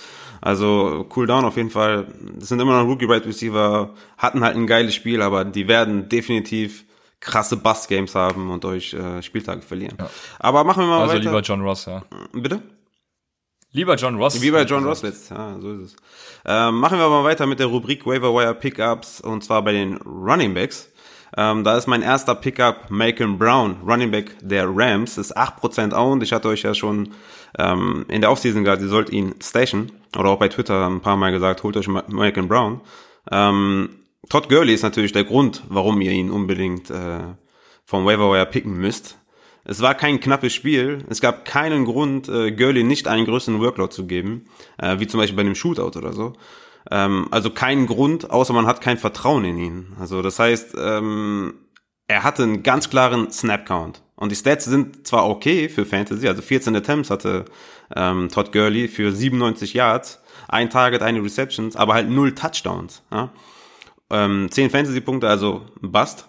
Also cool down auf jeden Fall. Das sind immer noch Rookie Right Receiver, hatten halt ein geiles Spiel, aber die werden definitiv krasse Bust Games haben und euch äh, Spieltage verlieren. Ja. Aber machen wir mal also weiter. Also lieber John Ross, ja. Bitte? Lieber John Ross. Wie bei John Ross letzt, ja, so ist es. Ähm, machen wir mal weiter mit der Rubrik Waiver Wire Pickups und zwar bei den Running Backs. Ähm, da ist mein erster Pickup Macon Brown, Running Back der Rams, ist 8% owned. Ich hatte euch ja schon ähm, in der Offseason gesagt, ihr sollt ihn stashen. Oder auch bei Twitter ein paar Mal gesagt, holt euch Macon Brown. Ähm, Todd Gurley ist natürlich der Grund, warum ihr ihn unbedingt äh, vom Waiver Wire picken müsst. Es war kein knappes Spiel. Es gab keinen Grund, äh, Gurley nicht einen größeren Workload zu geben, äh, wie zum Beispiel bei einem Shootout oder so. Ähm, also keinen Grund, außer man hat kein Vertrauen in ihn. Also das heißt, ähm, er hatte einen ganz klaren Snap-Count. Und die Stats sind zwar okay für Fantasy, also 14 Attempts hatte ähm, Todd Gurley für 97 Yards, ein Target, eine Receptions, aber halt null Touchdowns. Ja? Ähm, 10 Fantasy-Punkte, also Bust.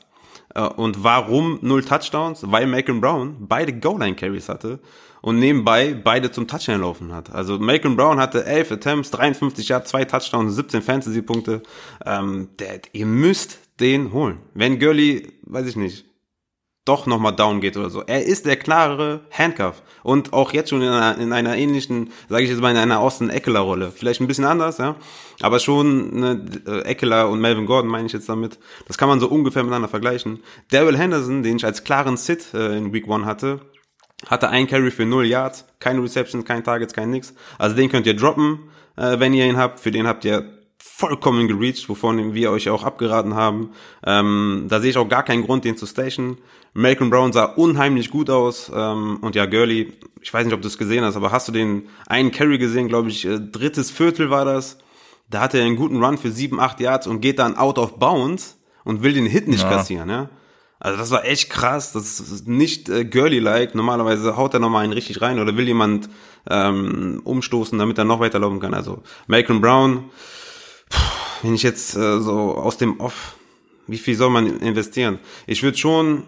Äh, und warum null Touchdowns? Weil Macon Brown beide Goal-Line-Carries hatte und nebenbei beide zum Touchdown laufen hat. Also Macon Brown hatte 11 Attempts, 53 Yards, zwei Touchdowns, 17 Fantasy-Punkte. Ähm, der, ihr müsst den holen. Wenn Gurley, weiß ich nicht, doch nochmal down geht oder so. Er ist der klarere Handcuff. Und auch jetzt schon in einer, in einer ähnlichen, sage ich jetzt mal, in einer Austin Eckler-Rolle. Vielleicht ein bisschen anders, ja. Aber schon ne, Eckler und Melvin Gordon meine ich jetzt damit. Das kann man so ungefähr miteinander vergleichen. Daryl Henderson, den ich als klaren Sit äh, in Week One hatte, hatte ein Carry für 0 Yards, keine Receptions, kein Targets, kein nix. Also den könnt ihr droppen, äh, wenn ihr ihn habt. Für den habt ihr vollkommen gereached, wovon wir euch auch abgeraten haben. Ähm, da sehe ich auch gar keinen Grund, den zu stationen. Malcolm Brown sah unheimlich gut aus. Ähm, und ja, Gurley, ich weiß nicht, ob du es gesehen hast, aber hast du den einen Carry gesehen, glaube ich, äh, drittes Viertel war das. Da hat er einen guten Run für 7, 8 Yards und geht dann out of bounds und will den Hit nicht ja. kassieren, ja. Also das war echt krass. Das ist nicht äh, girly-like. Normalerweise haut er nochmal einen richtig rein oder will jemand ähm, umstoßen, damit er noch weiterlaufen kann. Also Malcolm Brown, wenn ich jetzt äh, so aus dem Off, wie viel soll man investieren? Ich würde schon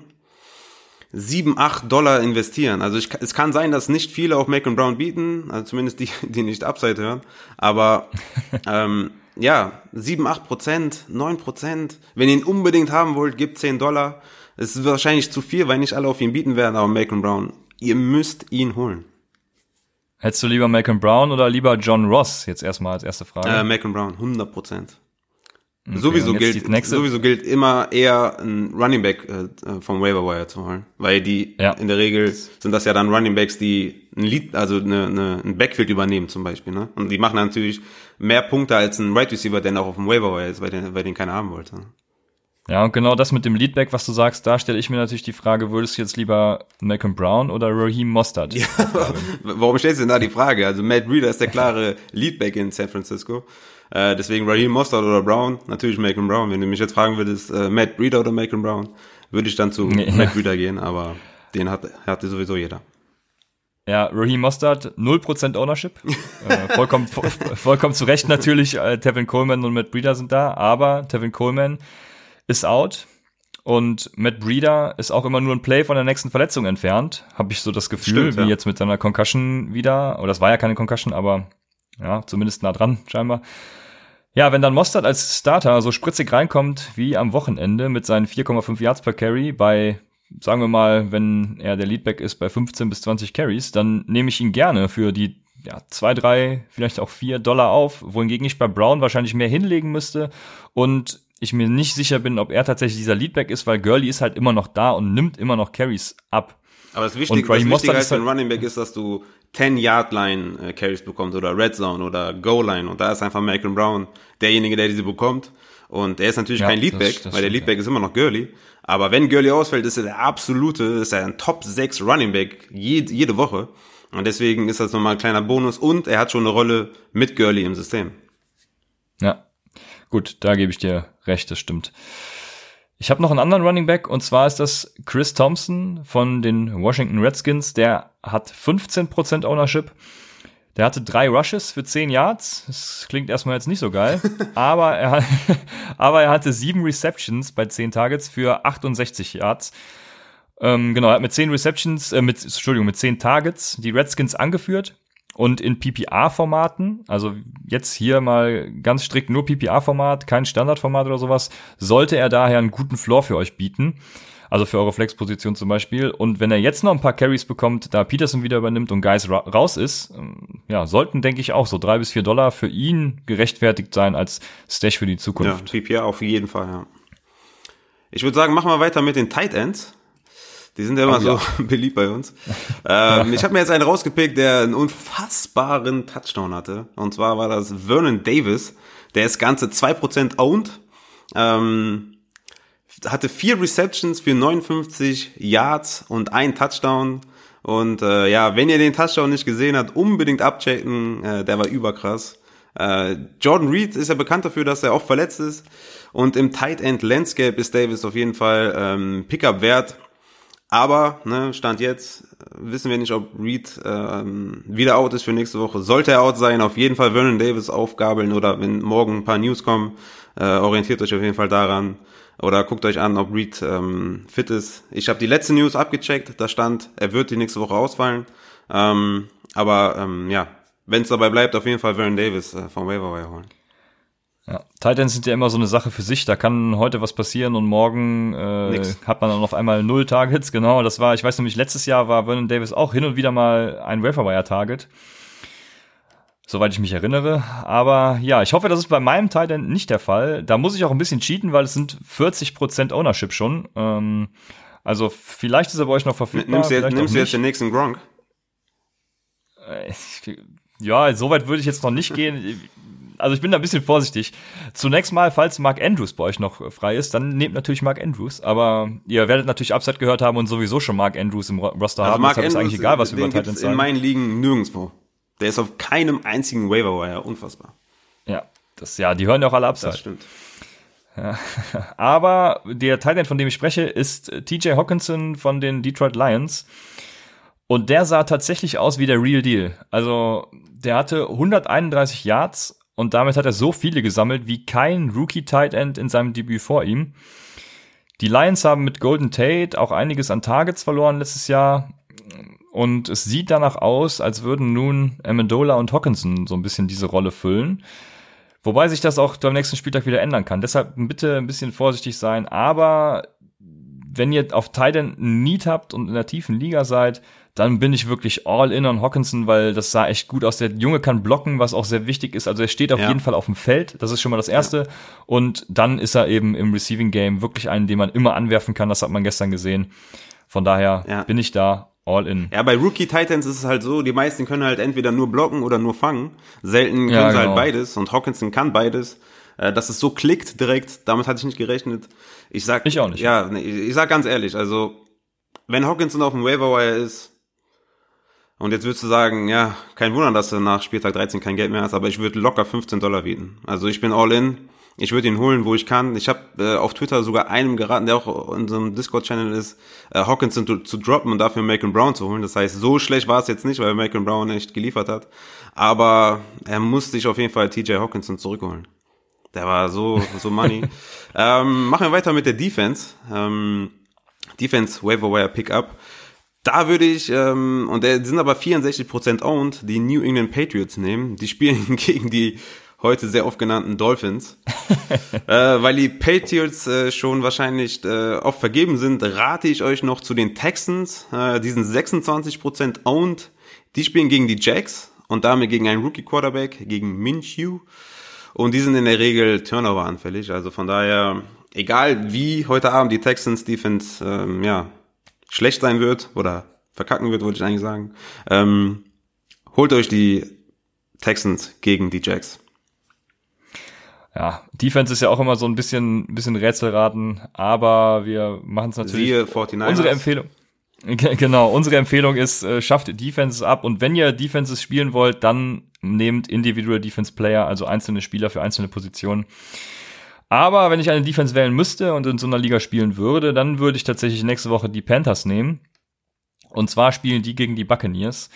7, 8 Dollar investieren. Also ich, es kann sein, dass nicht viele auf Malcolm Brown bieten, also zumindest die, die nicht Upside hören. Aber *laughs* ähm, ja, 7, 8 Prozent, 9 Prozent. Wenn ihr ihn unbedingt haben wollt, gebt 10 Dollar. Es ist wahrscheinlich zu viel, weil nicht alle auf ihn bieten werden, aber Malcolm Brown, ihr müsst ihn holen. Hättest du lieber Malcolm Brown oder lieber John Ross? Jetzt erstmal als erste Frage. Äh, Malcolm Brown, 100 Prozent. Okay, sowieso gilt, sowieso gilt immer eher ein Running Back äh, vom Waiver Wire zu holen, weil die ja. in der Regel sind das ja dann Running Backs, die ein Lead, also eine, eine, ein Backfield übernehmen zum Beispiel, ne? Und die machen natürlich mehr Punkte als ein Right Receiver, der auch auf dem Waiver Wire ist, weil den, weil den keiner haben wollte. Ja, und genau das mit dem Leadback, was du sagst, da stelle ich mir natürlich die Frage, würdest du jetzt lieber Malcolm Brown oder Raheem Mostert? Ja, *laughs* warum stellst du denn da die Frage? Also Matt Reeder ist der klare Leadback in San Francisco. Äh, deswegen Raheem Mostert oder Brown, natürlich Malcolm Brown. Wenn du mich jetzt fragen würdest, äh, Matt Reeder oder Malcolm Brown, würde ich dann zu nee. Matt Reeder gehen, aber den hat, hatte sowieso jeder. Ja, Raheem Mostert, 0% Ownership. äh, vollkommen, vollkommen zu Recht natürlich, äh, Tevin Coleman und Matt Breeder sind da, aber Tevin Coleman ist out. Und Matt Breeder ist auch immer nur ein Play von der nächsten Verletzung entfernt, habe ich so das Gefühl, Stimmt, wie ja. jetzt mit seiner Concussion wieder. Oder das war ja keine Concussion, aber ja, zumindest nah dran, *laughs* scheinbar. Ja, wenn dann Mostert als Starter so spritzig reinkommt wie am Wochenende mit seinen 4,5 Yards per Carry bei, sagen wir mal, wenn er der Leadback ist bei 15 bis 20 Carries, dann nehme ich ihn gerne für die ja, zwei, drei, vielleicht auch vier Dollar auf, wohingegen ich bei Brown wahrscheinlich mehr hinlegen müsste und ich mir nicht sicher bin, ob er tatsächlich dieser Leadback ist, weil Gurley ist halt immer noch da und nimmt immer noch Carries ab. Aber das Wichtige, das Wichtige als ein Running Back ist, dass du 10-Yard-Line äh, Carries bekommst oder Red Zone oder Goal-Line und da ist einfach Malcolm Brown derjenige, der diese bekommt. Und er ist natürlich ja, kein Leadback, das, das weil der Leadback ja. ist immer noch Gurley. Aber wenn Gurley ausfällt, ist er der absolute, ist er ein Top 6 Running Back jede, jede Woche. Und deswegen ist das nochmal ein kleiner Bonus und er hat schon eine Rolle mit Gurley im System. Ja, Gut, da gebe ich dir recht, das stimmt. Ich habe noch einen anderen Running Back und zwar ist das Chris Thompson von den Washington Redskins. Der hat 15% Ownership. Der hatte drei Rushes für 10 Yards. Das klingt erstmal jetzt nicht so geil. *laughs* aber, er, *laughs* aber er hatte sieben Receptions bei 10 Targets für 68 Yards. Ähm, genau, er hat mit 10 Receptions, äh, mit, Entschuldigung, mit 10 Targets die Redskins angeführt. Und in PPA-Formaten, also jetzt hier mal ganz strikt nur PPA-Format, kein Standardformat oder sowas, sollte er daher einen guten Floor für euch bieten. Also für eure Flexposition zum Beispiel. Und wenn er jetzt noch ein paar Carries bekommt, da Peterson wieder übernimmt und Guys ra raus ist, ähm, ja, sollten, denke ich, auch so drei bis vier Dollar für ihn gerechtfertigt sein als Stash für die Zukunft. Ja, PPA auf jeden Fall, ja. Ich würde sagen, machen wir weiter mit den Tight Ends. Die sind ja immer oh, so ja. *laughs* beliebt bei uns. ähm, ich habe mir jetzt einen rausgepickt, der einen unfassbaren Touchdown hatte. Und zwar war das Vernon Davis. Der ist ganze 2% owned. Ähm, hatte vier Receptions für 59 Yards und ein Touchdown. Und äh, ja, wenn ihr den Touchdown nicht gesehen habt, unbedingt abchecken. Äh, der war überkrass. Äh, Jordan Reed ist ja bekannt dafür, dass er oft verletzt ist. Und im Tight End Landscape ist Davis auf jeden Fall ähm, Pickup wert. Aber, ne, Stand jetzt, wissen wir nicht, ob Reed ähm, wieder out ist für nächste Woche. Sollte er out sein, auf jeden Fall Vernon Davis aufgabeln oder wenn morgen ein paar News kommen, äh, orientiert euch auf jeden Fall daran. Oder guckt euch an, ob Reed ähm, fit ist. Ich habe die letzte News abgecheckt, da stand, er wird die nächste Woche ausfallen. Ähm, aber ähm, ja, wenn es dabei bleibt, auf jeden Fall Vernon Davis äh, vom Waiver holen. Ja, Titans sind ja immer so eine Sache für sich. Da kann heute was passieren und morgen äh, hat man dann auf einmal null Targets. Genau, das war, ich weiß nämlich, letztes Jahr war Vernon Davis auch hin und wieder mal ein Waferwire-Target. Soweit ich mich erinnere. Aber ja, ich hoffe, das ist bei meinem Titan nicht der Fall. Da muss ich auch ein bisschen cheaten, weil es sind 40% Ownership schon. Ähm, also vielleicht ist er bei euch noch verfügbar. Nimmst du jetzt, nimmst du jetzt den nächsten Gronk? Äh, ja, so weit würde ich jetzt noch nicht gehen also ich bin da ein bisschen vorsichtig. Zunächst mal, falls Mark Andrews bei euch noch frei ist, dann nehmt natürlich Mark Andrews. Aber ihr werdet natürlich Upside gehört haben und sowieso schon Mark Andrews im Roster also haben. Mark Andrews, ist eigentlich egal, was wir über Titans sagen. in meinen Ligen nirgendwo. Der ist auf keinem einzigen Waiver Wire. Unfassbar. Ja, das, ja, die hören ja auch alle Upside. Das stimmt. Ja. *laughs* Aber der Titan, von dem ich spreche, ist TJ Hawkinson von den Detroit Lions. Und der sah tatsächlich aus wie der Real Deal. Also, der hatte 131 Yards und damit hat er so viele gesammelt wie kein Rookie Tight End in seinem Debüt vor ihm. Die Lions haben mit Golden Tate auch einiges an Targets verloren letztes Jahr. Und es sieht danach aus, als würden nun Amendola und Hawkinson so ein bisschen diese Rolle füllen. Wobei sich das auch beim nächsten Spieltag wieder ändern kann. Deshalb bitte ein bisschen vorsichtig sein. Aber wenn ihr auf Titan Need habt und in der tiefen Liga seid, dann bin ich wirklich all in on Hawkinson, weil das sah echt gut aus. Der Junge kann blocken, was auch sehr wichtig ist. Also er steht auf ja. jeden Fall auf dem Feld. Das ist schon mal das Erste. Ja. Und dann ist er eben im Receiving Game wirklich einen, den man immer anwerfen kann. Das hat man gestern gesehen. Von daher ja. bin ich da all in. Ja, bei Rookie Titans ist es halt so, die meisten können halt entweder nur blocken oder nur fangen. Selten können ja, sie halt genau. beides und Hawkinson kann beides. Äh, dass es so klickt direkt, damit hatte ich nicht gerechnet. Ich sag, ich auch nicht. Ja, ich sag ganz ehrlich, also wenn Hawkinson auf dem Waiver Wire ist, und jetzt würdest du sagen, ja, kein Wunder, dass du nach Spieltag 13 kein Geld mehr hast, aber ich würde locker 15 Dollar bieten. Also ich bin all in. Ich würde ihn holen, wo ich kann. Ich habe äh, auf Twitter sogar einem geraten, der auch in so einem Discord-Channel ist, äh, Hawkinson zu, zu droppen und dafür Macon Brown zu holen. Das heißt, so schlecht war es jetzt nicht, weil Macon Brown echt geliefert hat. Aber er muss sich auf jeden Fall TJ Hawkinson zurückholen. Der war so, so money. *laughs* ähm, machen wir weiter mit der Defense. Ähm, Defense Waiver Wire Pickup. Da würde ich, ähm, und die sind aber 64% owned, die New England Patriots nehmen. Die spielen *laughs* gegen die heute sehr oft genannten Dolphins. *laughs* äh, weil die Patriots äh, schon wahrscheinlich äh, oft vergeben sind, rate ich euch noch zu den Texans. Äh, die sind 26% owned. Die spielen gegen die Jacks und damit gegen einen Rookie Quarterback, gegen Minshew. Und die sind in der Regel Turnover anfällig. Also von daher, egal wie heute Abend die Texans Defense, ähm, ja, schlecht sein wird oder verkacken wird, wollte ich eigentlich sagen, ähm, holt euch die Texans gegen die Jacks. Ja, Defense ist ja auch immer so ein bisschen, bisschen Rätselraten, aber wir machen es natürlich. Siehe 49ers. Unsere Empfehlung. Genau, unsere Empfehlung ist, äh, schafft Defenses ab und wenn ihr Defenses spielen wollt, dann nehmt Individual Defense Player, also einzelne Spieler für einzelne Positionen. Aber wenn ich eine Defense wählen müsste und in so einer Liga spielen würde, dann würde ich tatsächlich nächste Woche die Panthers nehmen. Und zwar spielen die gegen die Buccaneers.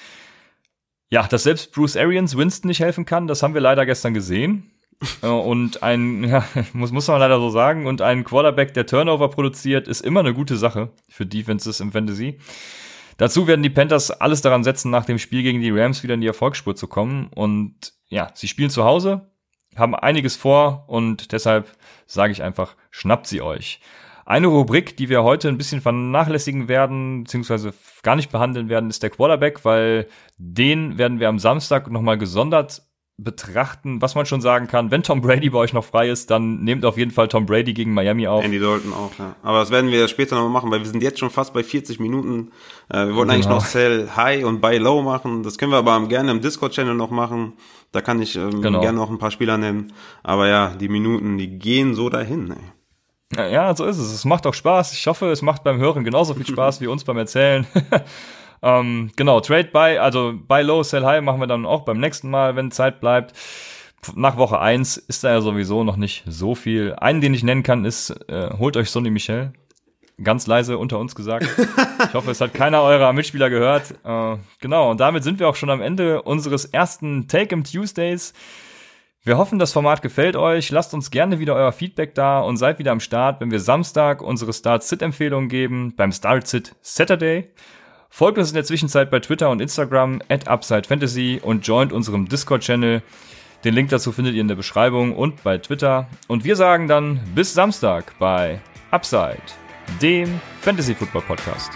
Ja, dass selbst Bruce Arians Winston nicht helfen kann, das haben wir leider gestern gesehen. *laughs* Äh, und ein, *laughs* ja, muss, muss man leider so sagen, und ein Quarterback, der Turnover produziert, ist immer eine gute Sache für Defenses im Fantasy. Dazu werden die Panthers alles daran setzen, nach dem Spiel gegen die Rams wieder in die Erfolgsspur zu kommen. Und ja, sie spielen zu Hause, haben einiges vor und deshalb sage ich einfach, schnappt sie euch. Eine Rubrik, die wir heute ein bisschen vernachlässigen werden, beziehungsweise gar nicht behandeln werden, ist der Quarterback, weil den werden wir am Samstag nochmal gesondert betrachten, was man schon sagen kann. Wenn Tom Brady bei euch noch frei ist, dann nehmt auf jeden Fall Tom Brady gegen Miami auf. Andy Dalton auch, ja. Aber das werden wir später noch machen, weil wir sind jetzt schon fast bei 40 Minuten. Äh, wir wollten genau. eigentlich noch Sell High und Buy Low machen. Das können wir aber gerne im Discord-Channel noch machen. Da kann ich ähm, genau. gerne noch ein paar Spieler nennen. Aber ja, die Minuten, die gehen so dahin. Ey. Ja, so ist es. Es macht auch Spaß. Ich hoffe, es macht beim Hören genauso viel Spaß *laughs* wie uns beim Erzählen. *laughs* ähm, genau, Trade Buy, also Buy Low, Sell High machen wir dann auch beim nächsten Mal, wenn Zeit bleibt. Nach Woche eins ist da ja sowieso noch nicht so viel. Einen, den ich nennen kann, ist, äh, holt euch Sonny Michel ganz leise unter uns gesagt. Ich hoffe, es hat keiner eurer Mitspieler gehört. Äh, genau, und damit sind wir auch schon am Ende unseres ersten Take 'em Tuesdays. Wir hoffen, das Format gefällt euch. Lasst uns gerne wieder euer Feedback da und seid wieder am Start, wenn wir Samstag unsere Start-Sit-Empfehlungen geben beim Start-Sit Saturday. Folgt uns in der Zwischenzeit bei Twitter und Instagram at Upside Fantasy und joint unserem Discord-Channel. Den Link dazu findet ihr in der Beschreibung und bei Twitter. Und wir sagen dann bis Samstag bei Upside, dem Fantasy Football Podcast.